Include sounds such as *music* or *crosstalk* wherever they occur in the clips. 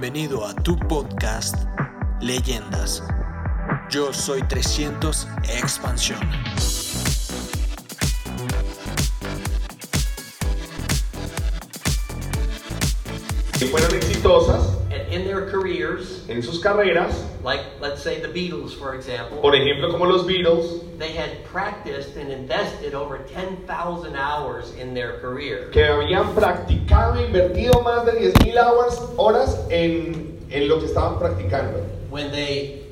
Bienvenido a tu podcast Leyendas. Yo soy 300 Expansión. que fueron exitosas careers, en sus carreras, like let's say the Beatles, for example, por ejemplo como los Beatles, they had practiced and invested over 10,000 hours in their career. que habían practicado e invertido más de 10.000 horas, horas en, en lo que estaban practicando. When they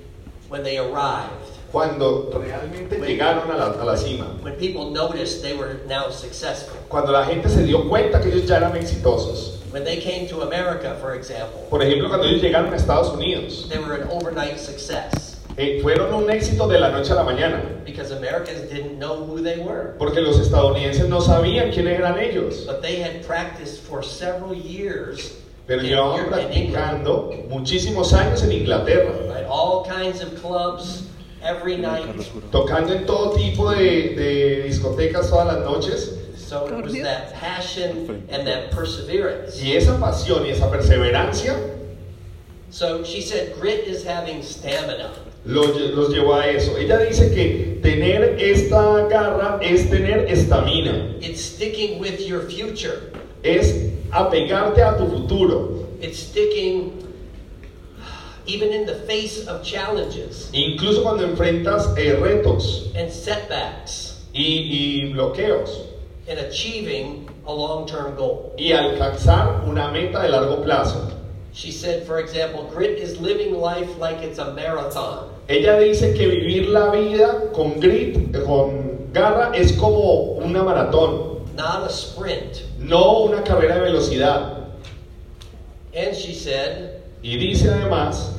when they arrived, Cuando realmente llegaron a la, a la cima, when people noticed they were now successful. cuando la gente se dio cuenta que ellos ya eran exitosos. When they came to America, for example, Por ejemplo, cuando ellos llegaron a Estados Unidos, they were an overnight success eh, fueron un éxito de la noche a la mañana, because Americans didn't know who they were. porque los estadounidenses no sabían quiénes eran ellos, But they had practiced for several years pero in, llevaban in England. practicando muchísimos años en Inglaterra. Right? All kinds of clubs every night. tocando en todo tipo de, de discotecas todas las noches. So it was that passion and that perseverance. Y esa pasión y esa perseverancia So she said, grit is having stamina. los, los llevó a eso. Ella dice que tener esta garra es tener estamina, It's sticking with your future. es apegarte a tu futuro. It's sticking even in the face of challenges Incluso cuando enfrentas eh, retos and setbacks y, y bloqueos and achieving a long-term goal. y alcanzar una meta de largo plazo. She said, for example, grit is living life like it's a marathon. Ella dice que vivir la vida con grit, con garra, es como una maratón. not a sprint. no una carrera de velocidad. And she said Y dice además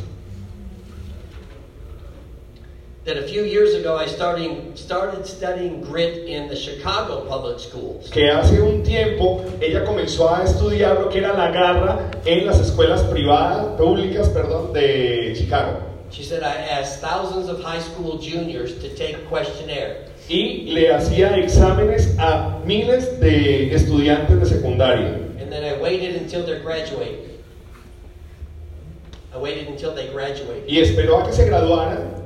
that a few years ago I starting, started studying grit in the Chicago public schools. que hace un tiempo ella comenzó a estudiar lo que era la garra en las escuelas privadas, públicas, perdón, de Chicago. She said I asked thousands of high school juniors to take questionnaire. Y le hacía exámenes a miles de estudiantes de secundaria. And then I waited until they graduated. I waited until they graduated. Y esperó a que se graduaran.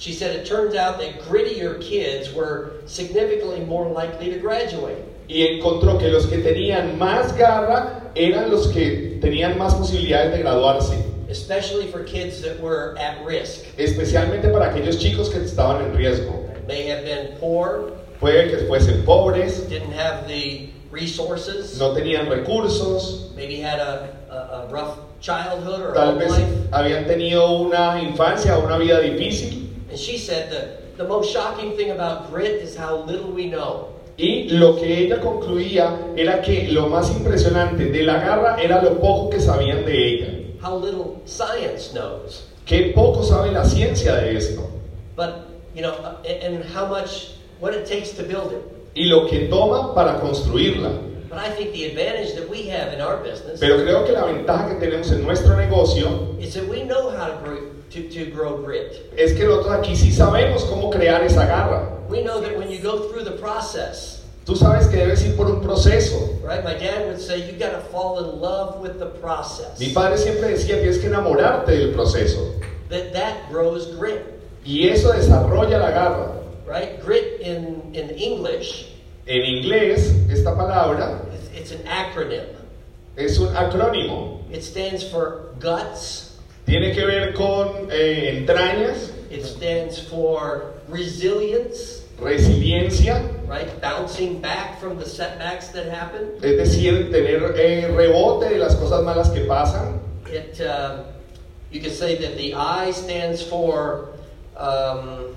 She said it turns out that grittier kids were significantly more likely to graduate. Y encontró que los que tenían más garra eran los que tenían más posibilidades de graduarse. Especially for kids that were at risk. Especialmente para aquellos chicos que estaban en riesgo. May have been poor, Puede que fuesen pobres, didn't have the resources, no tenían recursos, maybe had a, a, a rough childhood or tal vez life. habían tenido una infancia o una vida difícil. And she said that the most shocking thing about grit is how little we know. Y lo que ella concluía era que lo más impresionante de la garra era lo poco que sabían de ella. How little science knows. Que poco sabe la ciencia de esto. But, you know, and and how much, what it takes to build it. Y lo que toma para construirla. But I think the advantage that we have in our business Pero creo que la ventaja que tenemos en nuestro negocio is that we know how to grow, to, to grow grit. es que nosotros aquí sí sabemos cómo crear esa garra. We know that when you go through the process, Tú sabes que debes ir por un proceso. right? My dad would say you got to fall in love with the process. Mi padre siempre decía tienes que enamorarte del proceso. That that grows grit, Y eso desarrolla la garra. right? Grit in in English, En inglés, esta palabra it's, it's an acronym. es un acrónimo. It stands for guts. Tiene que ver con eh, entrañas, It stands for resilience, resiliencia, right? Bouncing back from the setbacks that happen. es decir, tener eh, rebote de las cosas malas que pasan. It, uh, you could say that the I stands for um,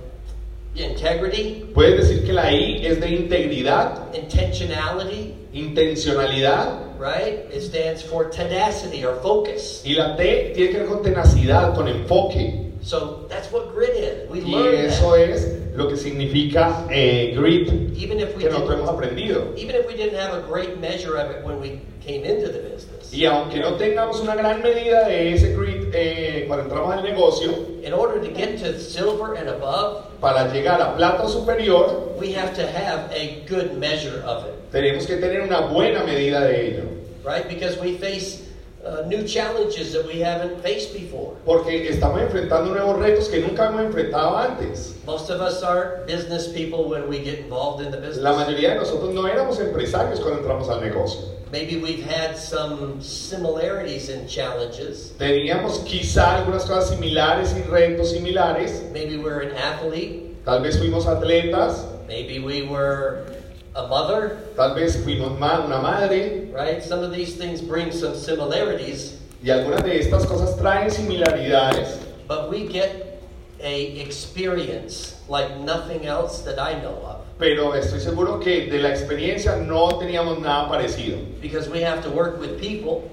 integrity, Puedes decir que la I es de integridad, intentionality, intencionalidad, right? It stands for tenacity or focus. y la T tiene que ver con tenacidad, con enfoque. So that's what grit is. We Y eso that. es lo que significa eh, grit, Even if we que nosotros hemos aprendido. even if we didn't have a great measure of it when we came into the business. Y aunque no tengamos una gran medida de ese grit eh, cuando entramos al negocio, In order to get to silver and above, para llegar a plata superior, we have to have a good measure of it, tenemos que tener una buena medida de ello. right? Because we face uh, new challenges that we haven't faced before. Porque estamos enfrentando nuevos retos que nunca hemos enfrentado antes. Most of us aren't business people when we get involved in the business. La mayoría de nosotros no éramos empresarios cuando entramos al negocio. Maybe we've had some similarities in challenges. Teníamos quizá algunas cosas similares y retos similares. Maybe we're an athlete. Tal vez fuimos atletas, Maybe we were a mother, tal vez ma- una madre, right? Some of these things bring some similarities, y algunas de estas cosas traen similaridades, but we get a experience like nothing else that I know of. Pero estoy seguro que de la experiencia no teníamos nada parecido, because we have to work with people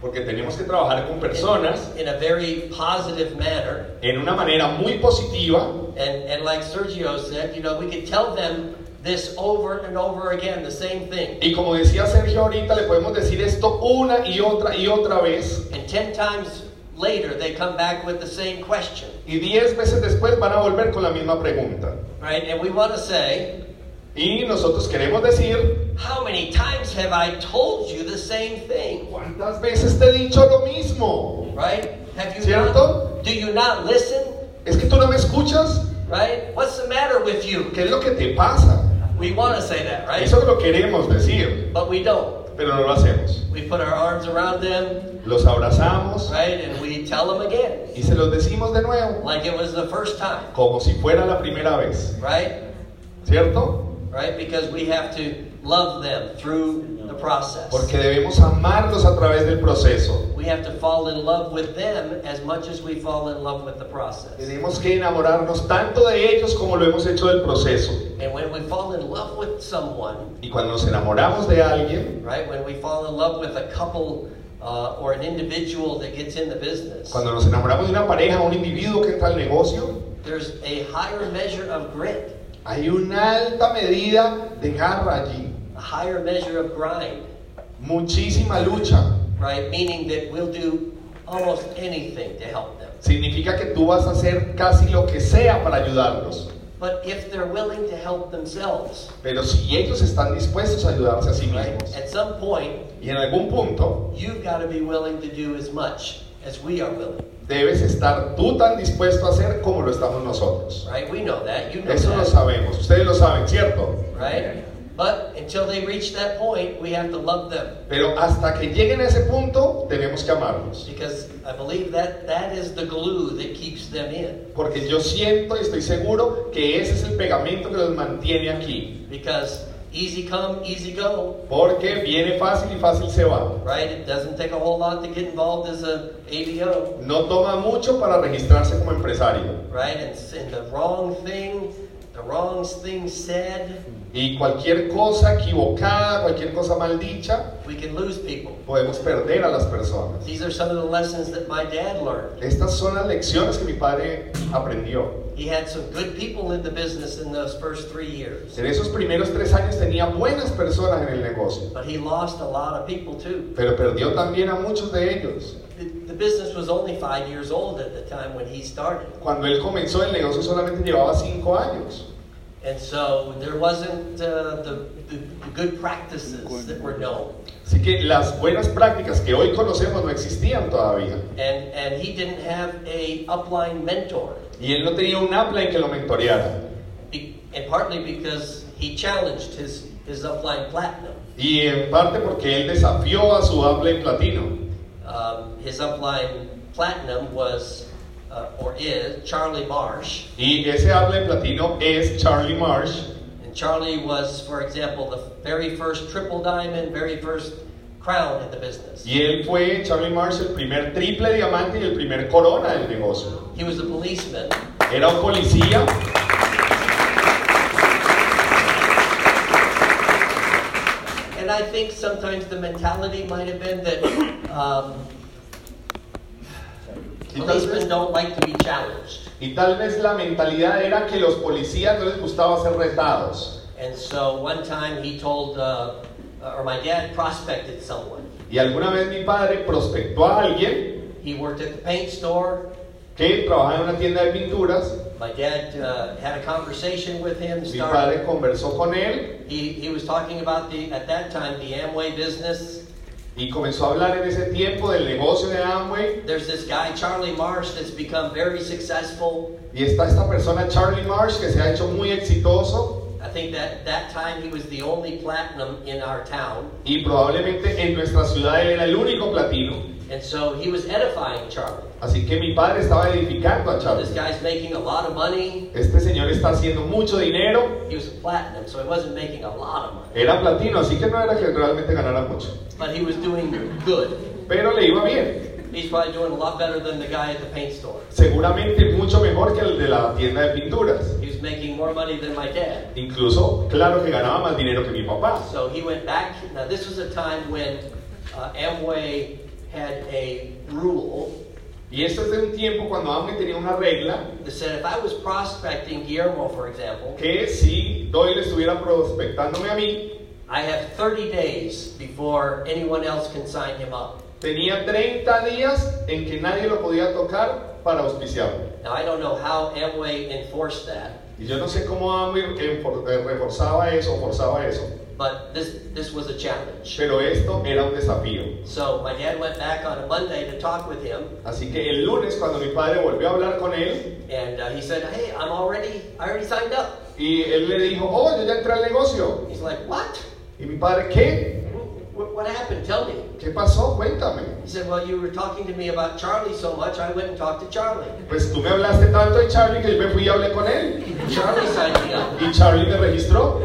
porque teníamos que trabajar con in- personas in, a very positive manner. en una manera muy positiva, And, and like Sergio said, you know, we can tell them this over and over again, the same thing. y como decía Sergio ahorita, le podemos decir esto una y otra y otra vez, And 10 times later, they come back with the same question, y diez veces después van a volver con la misma pregunta. right? And we want to say, Y nosotros queremos decir, how many times have I told you the same thing, ¿cuántas veces te he dicho lo mismo? right? Have you ¿Cierto? not, do you not listen, ¿Es que tú no me escuchas? right? What's the matter with you? ¿Qué es lo que te pasa? We want to say that, right? Eso lo queremos decir, But we don't. pero no lo hacemos. We put our arms around them, Los abrazamos right? And we tell them again, y se los decimos de nuevo, like it was the first time, como si fuera la primera vez, right? ¿cierto? right? Because we have to love them through the process. Porque debemos amarlos a través del proceso. We have to fall in love with them as much as we fall in love with the process. Tenemos que enamorarnos tanto de ellos como lo hemos hecho del proceso. And when we fall in love with someone, Y cuando nos enamoramos de alguien, right? When we fall in love with a couple uh, or an individual that gets in the business, cuando nos enamoramos de una pareja, un individuo que entra al negocio, there's a higher measure of grit, hay una alta medida de garra allí, a higher measure of grind, muchísima lucha. right? Meaning that we'll do almost anything to help them. Significa que tú vas a hacer casi lo que sea para ayudarlos. But if they're willing to help themselves, Pero si ellos están dispuestos a ayudarse a sí right? mismos, At some point, y en algún punto You've got to be willing to do as much as we are willing, debes estar tú tan dispuesto a hacer como lo estamos nosotros. right? We know that. You know Eso lo that, sabemos, ustedes lo saben, ¿cierto? right? But until they reach that point, we have to love them Pero hasta que lleguen a ese punto, tenemos que amarlos. because I believe that that is the glue that keeps them in. Porque yo siento y estoy seguro que ese es el pegamento que los mantiene aquí. Because easy come, easy go, Porque viene fácil y fácil se va. right? It doesn't take a whole lot to get involved as a ABO, No toma mucho para registrarse como empresario. right? And, and the wrong thing, the wrong thing said, Y cualquier cosa equivocada, cualquier cosa mal dicha, we can lose people. podemos perder a las personas. These are some of the lessons that my dad learned. Estas son las lecciones que mi padre aprendió. He had some good people in the business in those first three years, En esos primeros tres años tenía buenas personas en el negocio, but he lost a lot of people too. pero perdió también a muchos de ellos. Business was only five years old at the time when he started, Cuando él comenzó el negocio solamente llevaba cinco años. and so there wasn't uh, the, the, the good practices that were known, Así que las buenas prácticas que hoy conocemos no existían todavía. and and he didn't have a upline mentor, Y él no tenía un upline que lo mentoreara. be, and partly because he challenged his his upline platinum. Y en parte porque él desafió a su upline platino. Um, his upline platinum was uh, or is Charlie Marsh. Y ese upline platino es Charlie Marsh. And Charlie was, for example, the very first triple diamond, very first crown in the business. Y él fue, Charlie Marsh, el primer triple diamante y el primer corona del negocio. He was a policeman, Era un policía and I think sometimes the mentality might have been that um, policemen don't like to be challenged. y tal vez la mentalidad era que los policías no les gustaba ser retados. And so one time he told, uh, or my dad prospected someone. Y alguna vez mi padre prospectó a alguien He worked at the paint store. Que trabajaba en una tienda de pinturas. My dad uh, had a conversation with him. Mi started- padre conversó con él He, he was talking about the at that time the Amway business, Y comenzó a hablar en ese tiempo del negocio de Amway. There's this guy, Charlie Marsh, that's become very successful. Y está esta persona, Charlie Marsh, que se ha hecho muy exitoso. I think that that time he was the only platinum in our town. Y probablemente en nuestra ciudad él era el único platino. And so he was edifying Charlie. Así que mi padre estaba edificando a This Charlie. guy's making a lot of money. Este señor está haciendo mucho dinero. He was a platinum, so he wasn't making a lot of money. Era platino, así que no era que realmente ganara mucho. But he was doing good. Pero le iba bien. He's probably doing a lot better than the guy at the paint store. Seguramente mucho mejor que el de la tienda de pinturas. Was making more money than my dad. Incluso, claro que ganaba más dinero que mi papá. So he went back. Now, this was a time when uh, Amway had a rule Y esto es de un tiempo cuando Amway tenía una regla that said if I was prospecting Guillermo, for example, que si Doyle estuviera prospectándome a mí, I have 30 days before anyone else can sign him up. tenía 30 días en que nadie lo podía tocar para auspiciarlo. Now, I don't know how Amway enforced that, Y yo no sé cómo Amway eh, reforzaba eso forzaba eso, but this, this was a challenge. pero esto era un desafío. So my dad went back on a Monday to talk with him, Así que el lunes cuando mi padre volvió a hablar con él and uh, he said, "Hey, I'm already, I already signed up." y él le dijo, oh, yo ya entré al negocio. He's like, "What? Y mi padre, ¿qué? What, what happened? Tell me." ¿Qué pasó? Cuéntame. He said, Well, you were talking to me about Charlie so much, I went and talked to Charlie. Pues tú me hablaste tanto de Charlie que yo me fui y hablé con él. Charlie signed me up. Y Charlie me registró.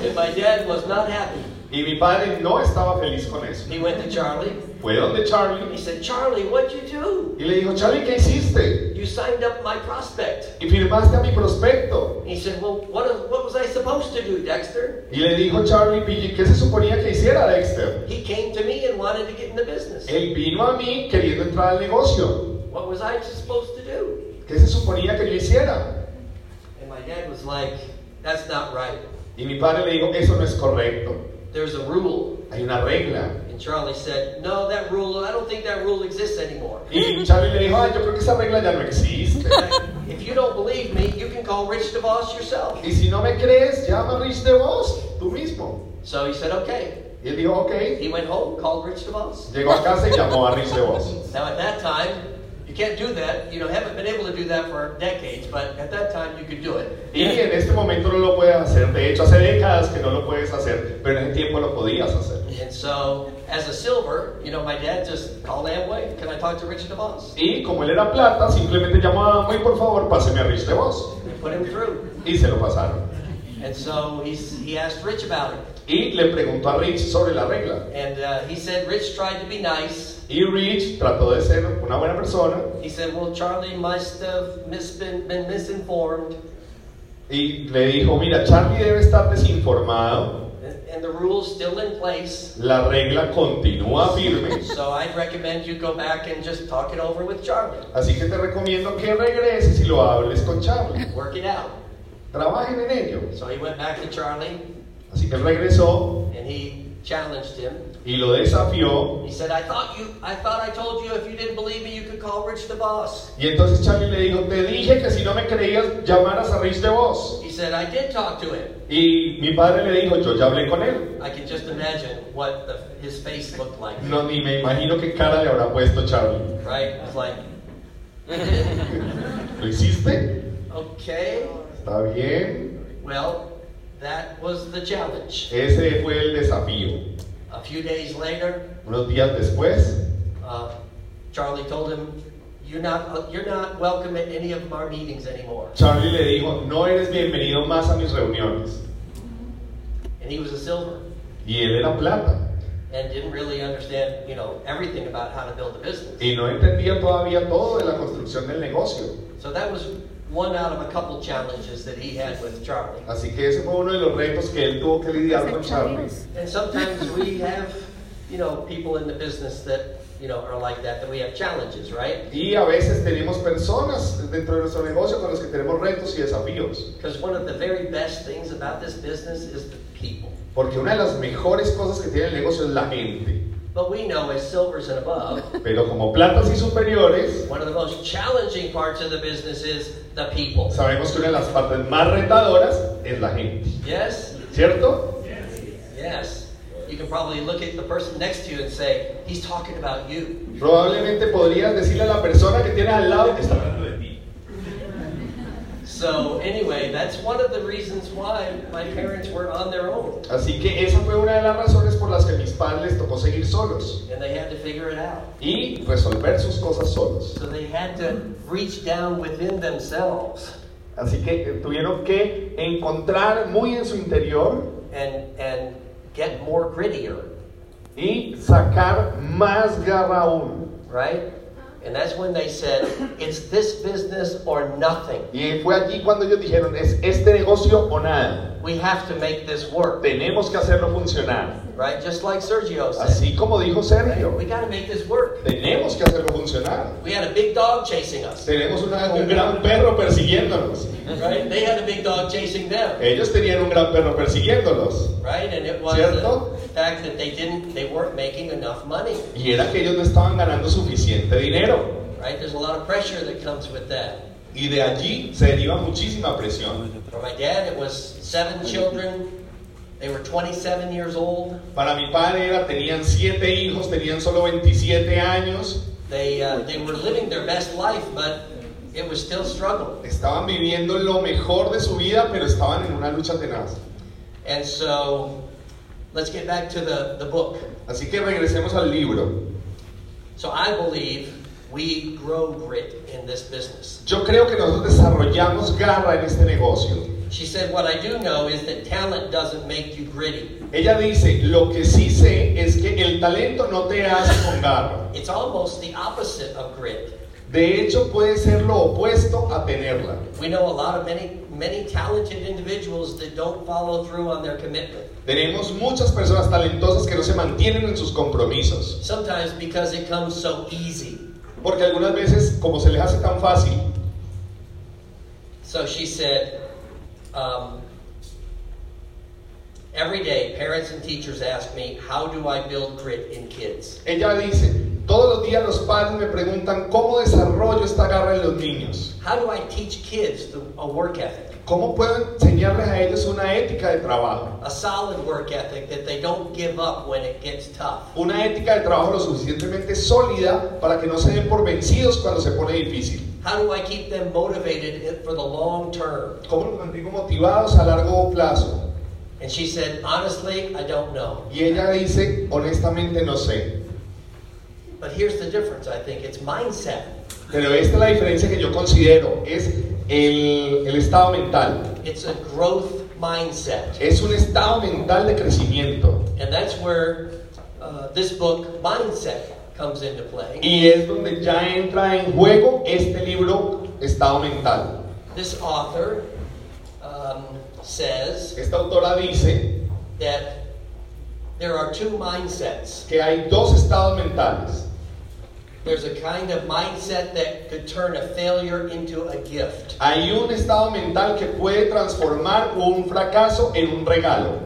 And my dad was not happy. Y mi padre no estaba feliz con eso. He went to Charlie. Fue donde He Charlie said, Charlie, what'd you do? y le dijo, Charlie, ¿qué hiciste? You signed up my prospect. Y firmaste a mi prospecto. He said, Well, what, what was I supposed to do, Dexter? Y le dijo Charlie, "¿Y ¿qué se suponía que hiciera Dexter? He came to me and wanted to get in the business. Él vino a mí queriendo entrar al negocio. What was I supposed to do? ¿Qué se suponía que yo hiciera? And my dad was like, That's not right. Y mi padre le dijo, eso no es correcto. There's a rule. Hay una regla. And Charlie said, No, that rule, I don't think that rule exists anymore. Y Charlie le dijo, ay, yo creo que esa regla ya no existe. *laughs* If you don't believe me, you can call Rich DeVos yourself. Y si no me crees, llama a Rich DeVos, tú mismo. So he said, okay. Y él dijo, ok. He went home, called Rich DeVos. Llegó a casa y llamó a Rich DeVos. Now at that time, you can't do that. You know, haven't been able to do that for decades, but at that time you could do it. Y en este momento no lo puedes hacer. Que no lo puedes hacer, pero en ese tiempo lo podías hacer. And so, as a silver, you know, my dad just called Amway. Can I talk to Rich DeVos? Y como él era plata, simplemente llamó a Amway, por favor, páseme a Rich DeVos. They put him through. Y se lo pasaron. And so he's, he asked Rich about it. Y le preguntó a Rich sobre la regla. And uh, he said Rich tried to be nice. Y Rich trató de ser una buena persona. He said, well, Charlie must have mis- been, been misinformed. Y le dijo, mira, Charlie debe estar desinformado. And, the rule's still in place. La regla continúa firme. So I'd recommend you go back and just talk it over with Charlie. Así que te recomiendo que regreses y lo hables con Charlie. Work it out. Trabajen en ello. So he went back to Charlie Así que él regresó and he challenged him. y lo desafió. He said, I thought you I thought I told you if you didn't believe me you could call Rich the boss. Y entonces Charlie le dijo, te dije que si no me creías, llamaras a Rich DeVos. He said, I did talk to him. Y mi padre le dijo, yo ya hablé con él. I can just imagine what the, his face looked like. No, ni me imagino qué cara le habrá puesto Charlie. Right? It's like, *laughs* ¿Lo hiciste? *laughs* okay, Está bien. well, that was the challenge. Ese fue el desafío. A few days later, Unos días después, uh, Charlie told him, "You're not uh, you're not welcome at any of our meetings anymore." Charlie le dijo, no eres bienvenido más a mis reuniones. And he was a silver Y él era plata. and didn't really understand, you know, everything about how to build a business. Y no entendía todavía todo de la construcción del negocio. So that was one out of a couple challenges that he had with Charlie. Así que ese fue uno de los retos que él tuvo que lidiar con Charlie. And sometimes we have, you know, people in the business that, you know, are like that, that we have challenges, right? Y a veces tenemos personas dentro de nuestro negocio con los que tenemos retos y desafíos. Because one of the very best things about this business is the people. Porque una de las mejores cosas que tiene el negocio es la gente. But we know as silvers and above, *laughs* Pero como platas y superiores, one of the most challenging parts of the business is the people. sabemos que una de las partes más retadoras es la gente. Yes? ¿Cierto? Yes. you can probably look at the person next to you and say, he's talking about you. Probablemente podrías decirle a la persona que tienes al lado que está hablando. So anyway, that's one of the reasons why my parents were on their own Así que esa fue una de las razones por las que mis padres les tocó seguir solos and they had to figure it out. y resolver sus cosas solos. So they had to reach down within themselves Así que eh, tuvieron que encontrar muy en su interior and and get more grittier, y sacar más garra aún. right? And that's when they said, it's this business or nothing. Y fue allí cuando ellos dijeron, es este negocio o nada. We have to make this work, Tenemos que hacerlo funcionar. right? Just like Sergio said. Así como dijo Sergio, We got to make this work. tenemos que hacerlo funcionar. We had a big dog chasing us, Tenemos una- un gran perro persiguiéndonos. right? They had a big dog chasing them, Ellos tenían un gran perro persiguiéndolos. right? And it was Cierto. the fact that they didn't, they weren't making enough money, Y era que ellos no estaban ganando suficiente dinero. right? There's a lot of pressure that comes with that. Y de allí se deriva muchísima presión. For my dad, it was seven children. They were 27 years old. Para mi padre era, tenían siete hijos, tenían solo 27 años. They uh, they were living their best life, but it was still struggle. Estaban viviendo lo mejor de su vida, pero estaban en una lucha tenaz. And so, let's get back to the, the book. Así que regresemos al libro. So I believe we grow grit in this business. Yo creo que nosotros desarrollamos garra en este negocio. She said, What I do know is that talent doesn't make you gritty. Ella dice, lo que sí sé es que el talento no te hace con garra. It's almost the opposite of grit. De hecho, puede ser lo opuesto a tenerla. We know a lot of many, many talented individuals that don't follow through on their commitment. Tenemos muchas personas talentosas que no se mantienen en sus compromisos. Sometimes because it comes so easy. Porque algunas veces, como se les hace tan fácil, So she said, um, every day parents and teachers ask me, How do I build grit in kids? ella dice, todos los días los padres me preguntan cómo desarrollo esta garra en los niños. How do I teach kids the, a work ethic? ¿Cómo puedo enseñarles a ellos una ética de trabajo? A solid work ethic that they don't give up when it gets tough. Una ética de trabajo lo suficientemente sólida para que no se den por vencidos cuando se pone difícil. How do I keep them motivated for the long term? ¿Cómo los mantengo motivados a largo plazo? And she said, Honestly, I don't know. Y ella dice, honestamente no sé. But here's the difference, I think it's mindset. Pero esta es la diferencia que yo considero, es el, el estado mental. It's a growth mindset. Es un estado mental de crecimiento. And that's where uh, this book, Mindset, comes into play. Y es donde ya entra en juego este libro, Estado Mental. This author um, says Esta autora dice that there are two mindsets. que hay dos estados mentales. There's a kind of mindset that could turn a failure into a gift. Hay un estado mental que puede transformar un fracaso en un regalo.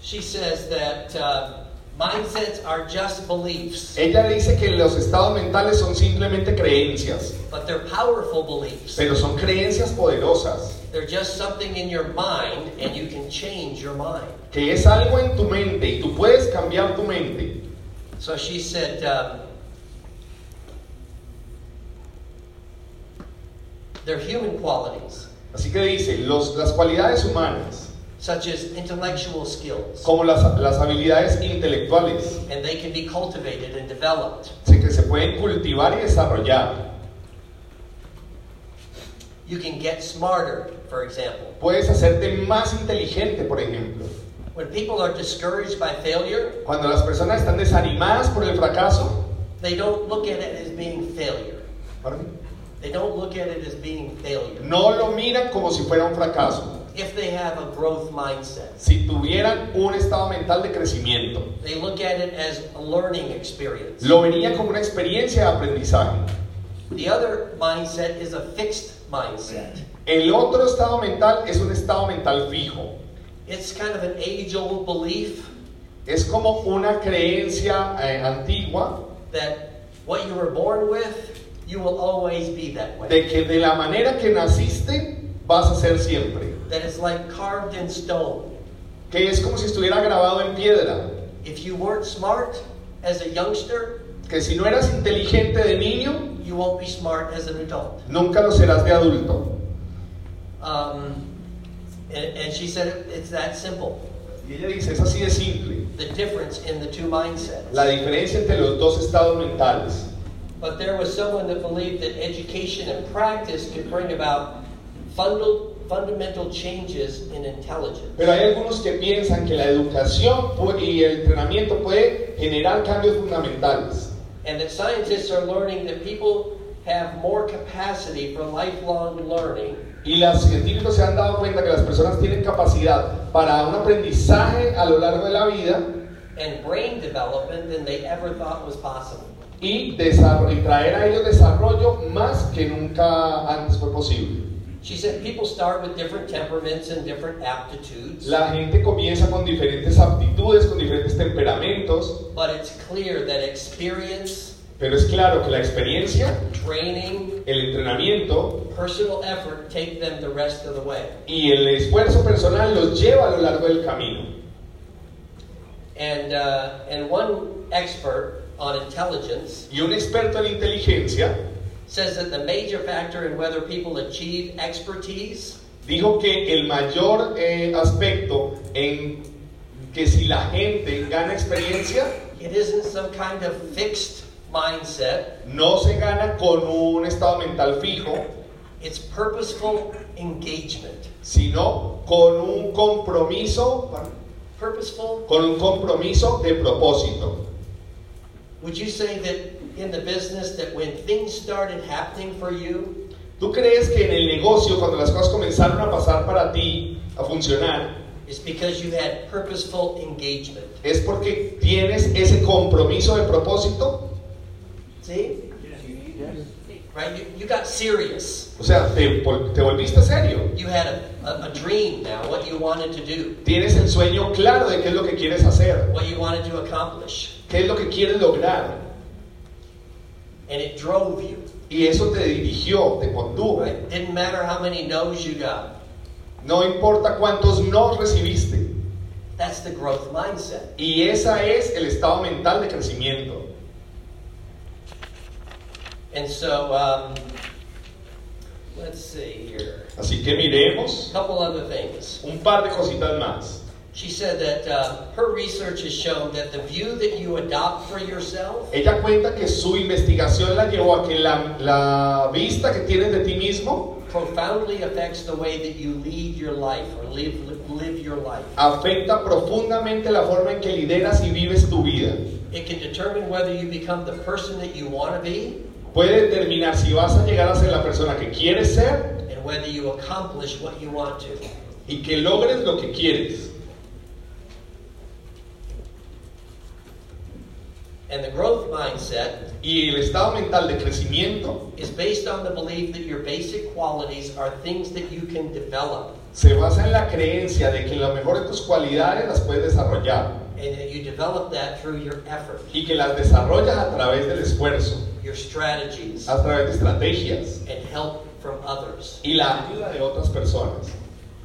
She says that uh, mindsets are just beliefs, Ella dice que los estados mentales son simplemente creencias, but they're powerful beliefs. pero son creencias poderosas, They're just something in your mind, and you can change your mind. que es algo en tu mente y tú puedes cambiar tu mente. So she said, um, they're human qualities, Así que dice, los- las cualidades humanas, such as intellectual skills, como las, las habilidades intelectuales, and they can be cultivated and developed. sí que se pueden cultivar y desarrollar. You can get smarter, for example. Puedes hacerte más inteligente, por ejemplo. When people are discouraged by failure, Cuando las personas están desanimadas por el fracaso, they don't look at it as being failure. They don't look at it as being failure. no lo miran como si fuera un fracaso. If they have a growth mindset, Si tuvieran un estado mental de crecimiento, they look at it as a learning experience. lo verían como una experiencia de aprendizaje. The other mindset is a fixed mindset. El otro estado mental es un estado mental fijo. It's kind of an age old belief Es como una creencia eh, antigua that what you were born with, you will always be that way. de que de la manera que naciste vas a ser siempre. That it's like carved in stone. que es como si estuviera grabado en piedra, If you weren't smart as a youngster, que si no eras inteligente de niño, you won't be smart as an adult. nunca lo serás de adulto. Um, and, and she said it, it's that simple. Y ella dice, es así de simple, The difference in the two mindsets. la diferencia entre los dos estados mentales. But there was someone that believed that education and practice could bring about fundal, fundamental changes in intelligence. Pero hay algunos que piensan que la educación y el entrenamiento puede generar cambios fundamentales. And that scientists are learning that people have more capacity for lifelong learning Y los científicos se han dado cuenta que las personas tienen capacidad para un aprendizaje a lo largo de la vida and brain development than they ever thought was possible. y, traer a ellos desarrollo más que nunca antes fue posible. She said people start with different temperaments and different aptitudes, La gente comienza con diferentes aptitudes, con diferentes temperamentos, but it's clear that experience, pero es claro que la experiencia, training, el entrenamiento personal effort take them the rest of the way. y el esfuerzo personal los lleva a lo largo del camino. And, uh, and one expert on intelligence Y un experto en inteligencia says that the major factor in whether people achieve expertise dijo que el mayor eh, aspecto en que si la gente gana experiencia, it isn't some kind of fixed mindset, no se gana con un estado mental fijo, it's purposeful engagement. sino con un compromiso, Purposeful? con un compromiso de propósito. Would you say that in the business that when things started happening for you, ¿Tú crees que en el negocio, cuando las cosas comenzaron a pasar para ti, a funcionar, it's because you had purposeful engagement? es porque tienes ese compromiso de propósito? See? Right? You, you got serious. O sea, te, te volviste serio. You had a, a, a dream now, what you wanted to do, Tienes el sueño claro de qué es lo que quieres hacer, what you wanted to accomplish, qué es lo que quieres lograr. and it drove you. Y eso te dirigió, te condujo. Right? Didn't matter how many no's you got. No importa cuántos no recibiste. That's the growth mindset. Y esa es el estado mental de crecimiento. And so, um, let's see here. Así que miremos A couple other things. un par de cositas más. She said that uh, her research has shown that the view that you adopt for yourself Ella cuenta que su investigación la llevó a que la, la vista que tienes de ti mismo profoundly affects the way that you lead your life or live, live your life. afecta profundamente la forma en que lideras y vives tu vida. It can determine whether you become the person that you want to be Puede determinar si vas a llegar a ser la persona que quieres ser and whether you accomplish what you want to. y que logres lo que quieres. And the growth mindset Y el estado mental de crecimiento is based on the belief that your basic qualities are things that you can develop se basa en la creencia de que lo mejor de tus cualidades las puedes desarrollar and that you develop that through your effort, y que las desarrollas a través del esfuerzo, your strategies, a través de estrategias and help from others. y la ayuda de otras personas.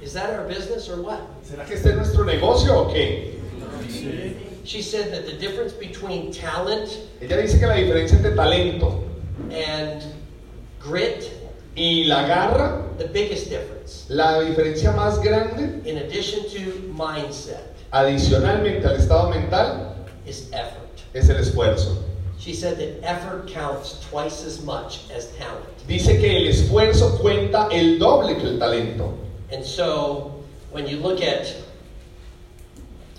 Is that our business or what? ¿Será que este es nuestro negocio o qué? She said that the difference between talent Ella dice que la diferencia entre talento and grit, y la garra, the biggest difference, la diferencia más grande, in addition to mindset, adicionalmente al estado mental, is effort. es el esfuerzo. She said that effort counts twice as much as talent. Dice que el esfuerzo cuenta el doble que el talento. And so, when you look at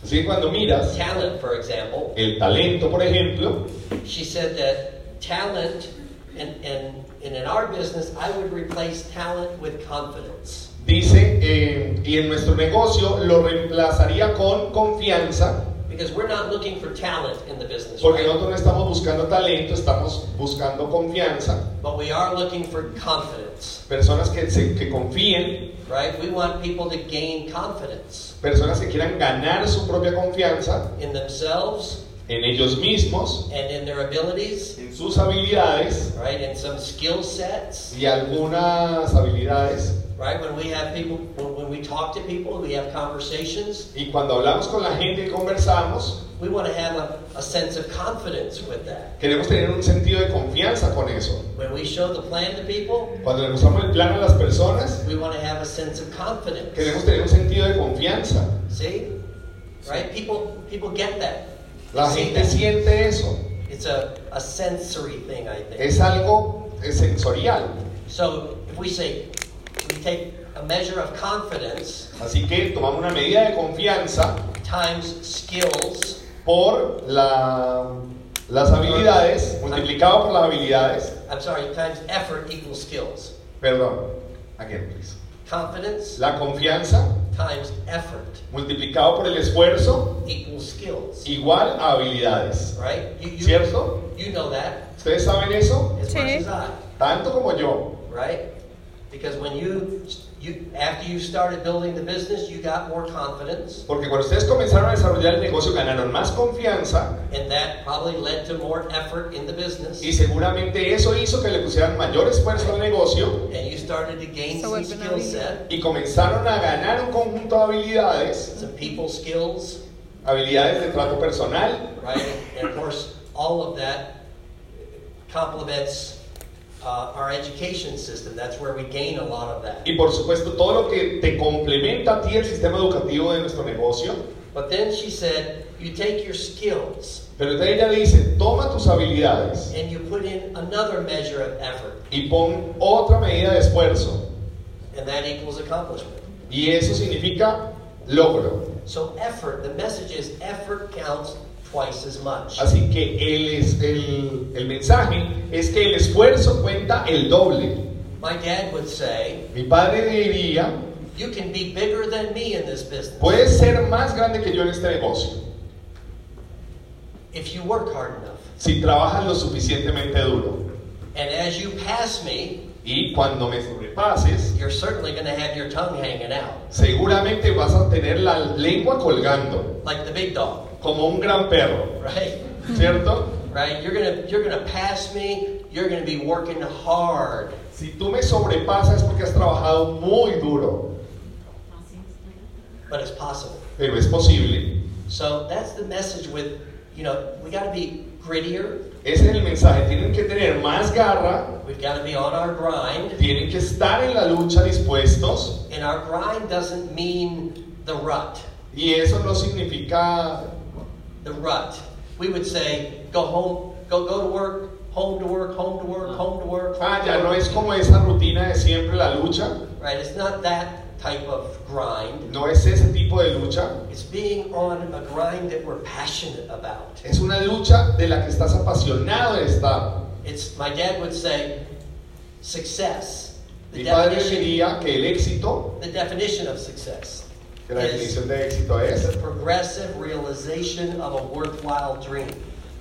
Así cuando miras talent, for example, el talento, por ejemplo, she said that talent, and, and, and in our business, I would replace talent with confidence. dice, eh, y en nuestro negocio lo reemplazaría con confianza, Because we're not looking for talent in the business, porque right? nosotros no estamos buscando talento, estamos buscando confianza, But we are looking for confidence, personas que, se, que confíen, right? We want people to gain confidence personas que quieran ganar su propia confianza in themselves en ellos mismos, and in their abilities, en sus habilidades right? And some skill sets y algunas habilidades Right? When we have people, when, we talk to people, we have conversations, Y cuando hablamos con la gente y conversamos, we want to have a, a sense of confidence with that. queremos tener un sentido de confianza con eso. When we show the plan to people, Cuando le mostramos el plan a las personas, we want to have a sense of confidence. queremos tener un sentido de confianza. See? Right? People people get that. La See gente that? siente eso. It's a, a sensory thing, I think. Es algo eh, sensorial. So if we say we take a measure of confidence Así que tomamos una medida de confianza times skills, por la- las habilidades, multiplicado por las habilidades. I'm sorry, times effort equals skills. Perdón, again, please. Confidence La confianza times effort multiplicado por el esfuerzo equals skills. igual a habilidades. Right? You, you, ¿Cierto? you know that ¿Ustedes saben eso? as much Sí. as I. Tanto como yo. Right? Because when you you after you started building the business, you got more confidence. Porque cuando ustedes comenzaron a desarrollar el negocio ganaron más confianza And that probably led to more effort in the business. y seguramente eso hizo que le pusieran mayor esfuerzo al negocio And you started to gain some skill set, y comenzaron a ganar un conjunto de habilidades, some people skills, habilidades de trato personal, right? And of course, all of that complements uh, our education system. That's where we gain a lot of that. y por supuesto todo lo que te complementa a ti el sistema educativo de nuestro negocio. But then she said, you take your skills Pero ella dice, toma tus habilidades and you put in another measure of effort, y pon otra medida de esfuerzo. and that equals accomplishment. Y eso significa logro. So effort, the message is effort counts twice as much. Así que el, el, el mensaje es que el esfuerzo cuenta el doble. My dad would say, Mi padre diría, you can be bigger than me in this business puedes ser más grande que yo en este negocio if you work hard enough. si trabajas lo suficientemente duro. And as you pass me, Y cuando me sobrepases, you're certainly going to have your tongue hanging out, seguramente vas a tener la lengua colgando, like the big dog, como un gran perro, right? ¿cierto? Right? You're gonna you're gonna pass me. You're gonna be working hard. Si tú me sobrepasas es porque has trabajado muy duro, but it's possible. pero es posible. So that's the message with, you know, we got to be grittier. Ese es el mensaje, tienen que tener más garra, We've got to be on our grind. tienen que estar en la lucha dispuestos, And our grind doesn't mean the rut. y eso no significa The rut. We would say, go home, go go to work, home to work, home to work, home to work. home Ah, to ya work. no es como esa rutina de siempre la lucha, Right? It's not that type of grind. no es ese tipo de lucha, It's being on a grind that we're passionate about. es una lucha de la que estás apasionado de estar. It's my dad would say, success. The Mi padre definition, diría que el éxito, the definition of success que la is definición de éxito es the progressive realization of a worthwhile dream.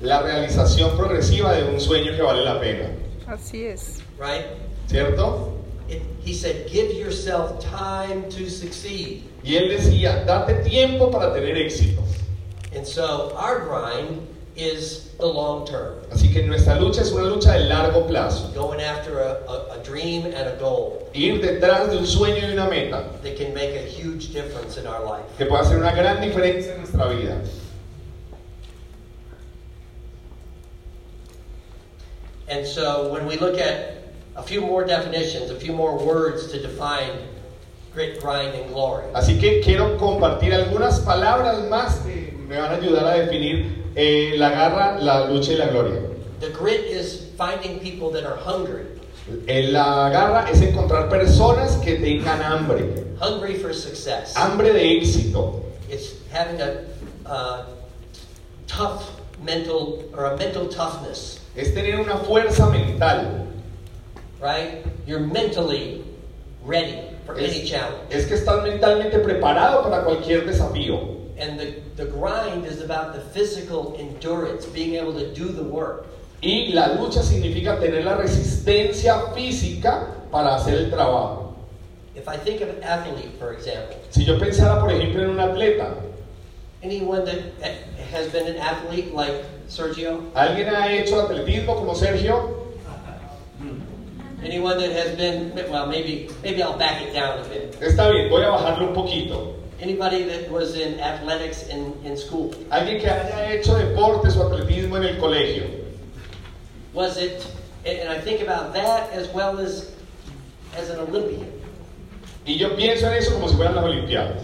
la realización progresiva de un sueño que vale la pena, Así es. Right? ¿cierto? It, he said, give yourself time to succeed. Y él decía, date tiempo para tener éxito. And so our grind is the long term, Así que nuestra lucha es una lucha de largo plazo. going after a, a, a dream and a goal Ir detrás de un sueño y una meta that can make a huge difference in our life. que puede hacer una gran diferencia en nuestra vida. And so when we look at a few more definitions, a few more words to define grit, grind, and glory. Así que quiero compartir algunas palabras más que me van a ayudar a definir eh, la garra, la lucha y la gloria. The grit is finding people that are hungry, Eh, la garra es encontrar personas que tengan hambre, hungry for success. hambre de éxito. It's having a uh, tough mental or a mental toughness, Es tener una fuerza mental. right? You're mentally ready for any challenge. es que estás mentalmente preparado para cualquier desafío. And the, the grind is about the physical endurance, being able to do the work. Y la lucha significa tener la resistencia física para hacer el trabajo. If I think of an athlete, for example, Si yo pensara, por ejemplo, en un atleta, anyone that eh, has been an athlete like Sergio, ¿alguien ha hecho atletismo como Sergio? Mm. Anyone that has been, well, maybe, maybe I'll back it down a bit. Está bien, voy a bajarlo un poquito. Anybody that was in athletics in, in school, Alguien que haya hecho deportes o atletismo en el colegio. was it, and I think about that as well as, as an Olympian. Y yo pienso en eso como si fueran las Olimpiadas.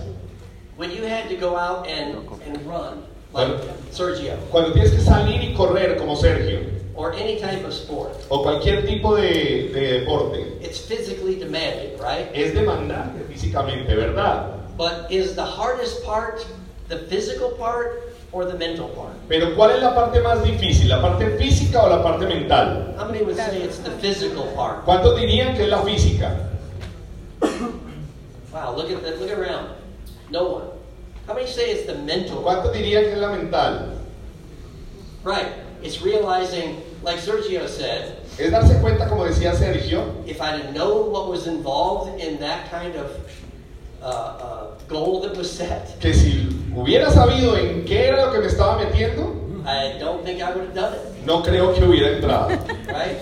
When you had to go out and, and run, like Bueno. Sergio, Cuando tienes que salir y correr como Sergio, or any type of sport, o cualquier tipo de, de deporte, it's physically demanding, right? es demandante físicamente, ¿verdad? But is the hardest part the physical part or the mental part? Pero ¿cuál es la parte más difícil? ¿La parte física o la parte mental? How many would say it's the physical part? ¿Cuántos dirían que es la física? Wow, look at that, look around. No one. How many say it's the mental part? ¿Cuántos dirían que es la mental? Right. It's realizing, like Sergio said, Es darse cuenta, como decía Sergio, if I'd have known what was involved in that kind of uh, uh, goal that was set, que si hubiera sabido en qué era lo que me estaba metiendo, I don't think I would have done it, no creo que hubiera entrado, right?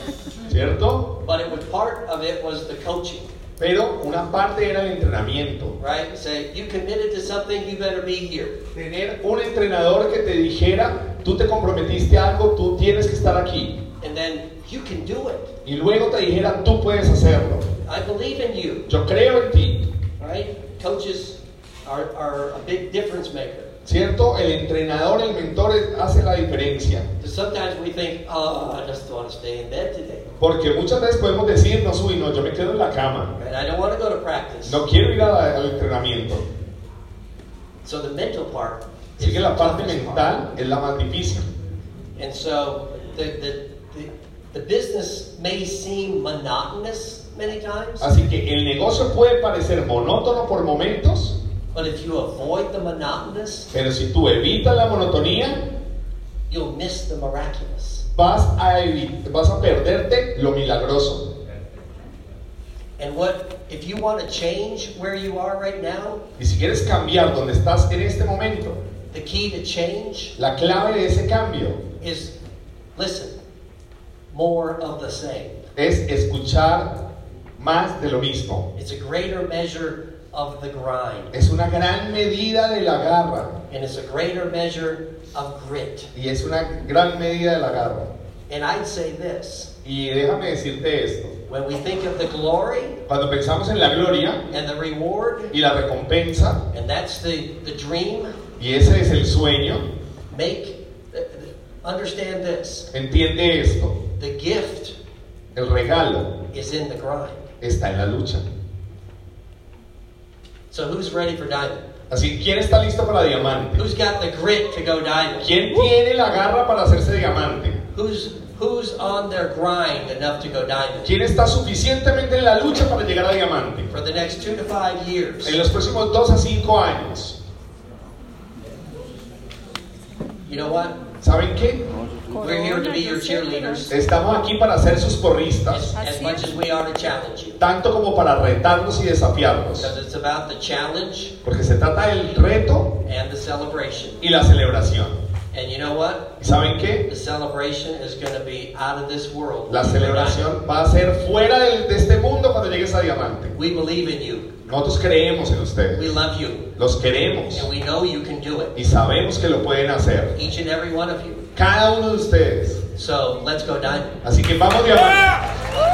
¿cierto? But it was part of it was the coaching, Pero una parte era el entrenamiento. right? Say you committed to something, you better be here. Tener un entrenador que te dijera, tú te comprometiste a algo, tú tienes que estar aquí. And then you can do it. Y luego te dijera, tú puedes hacerlo. I believe in you, Yo creo en ti, right? Coaches are, are a big difference maker. ¿cierto? El entrenador, el mentor hace la diferencia. Sometimes we think, oh, I just want to stay in bed today. Porque muchas veces podemos decir, no, uy, no, yo me quedo en la cama. I don't want to go to practice. No quiero ir a- al entrenamiento. So the mental part. Así que la parte mental es la más difícil. And so the, the, the, the business may seem monotonous many times, Así que el negocio puede parecer monótono por momentos, but if you avoid the monotonous, pero si tú evitas la monotonía, you'll miss the miraculous. vas a, vas a perderte lo milagroso. And what, if you want to change where you are right now, Y si quieres cambiar donde estás en este momento, the key to change la clave de ese cambio is listen, more of the same. es escuchar más de lo mismo. It's a greater measure of the grind, Es una gran medida de la garra and it's a greater measure of grit. y es una gran medida de la garra. And I'd say this Y déjame decirte esto, when we think of the glory cuando pensamos en la gloria and the reward, y la recompensa, and that's the, the dream, y ese es el sueño, make, understand this entiende esto, the gift el regalo is in the grind. Está en la lucha. So who's ready for diamond? Así, ¿quién está listo para diamante? Who's got the grit to go diamond? ¿Quién tiene la garra para hacerse diamante? Who's who's on their grind enough to go diamond? ¿Quién está suficientemente en la lucha para llegar a diamante? For the next two to five years. En los próximos 2 a 5 años. You know what? ¿Saben qué? We're here to be your cheerleaders Estamos aquí para ser sus porristas, as, much as we are to challenge you. tanto como para retarnos y desafiarnos. Because it's about the challenge Porque se trata del reto and the celebration. y la celebración. And you know what? ¿Y saben qué? The celebration is going to be out of this world. La celebración va a ser fuera de este mundo cuando llegues a diamante. We believe in you. Nosotros creemos en We ustedes, love you. los queremos And we know you can do it. y sabemos que lo pueden hacer. Each and every one of you. Cada uno de ustedes. So let's go diamond. Así que vamos diamante.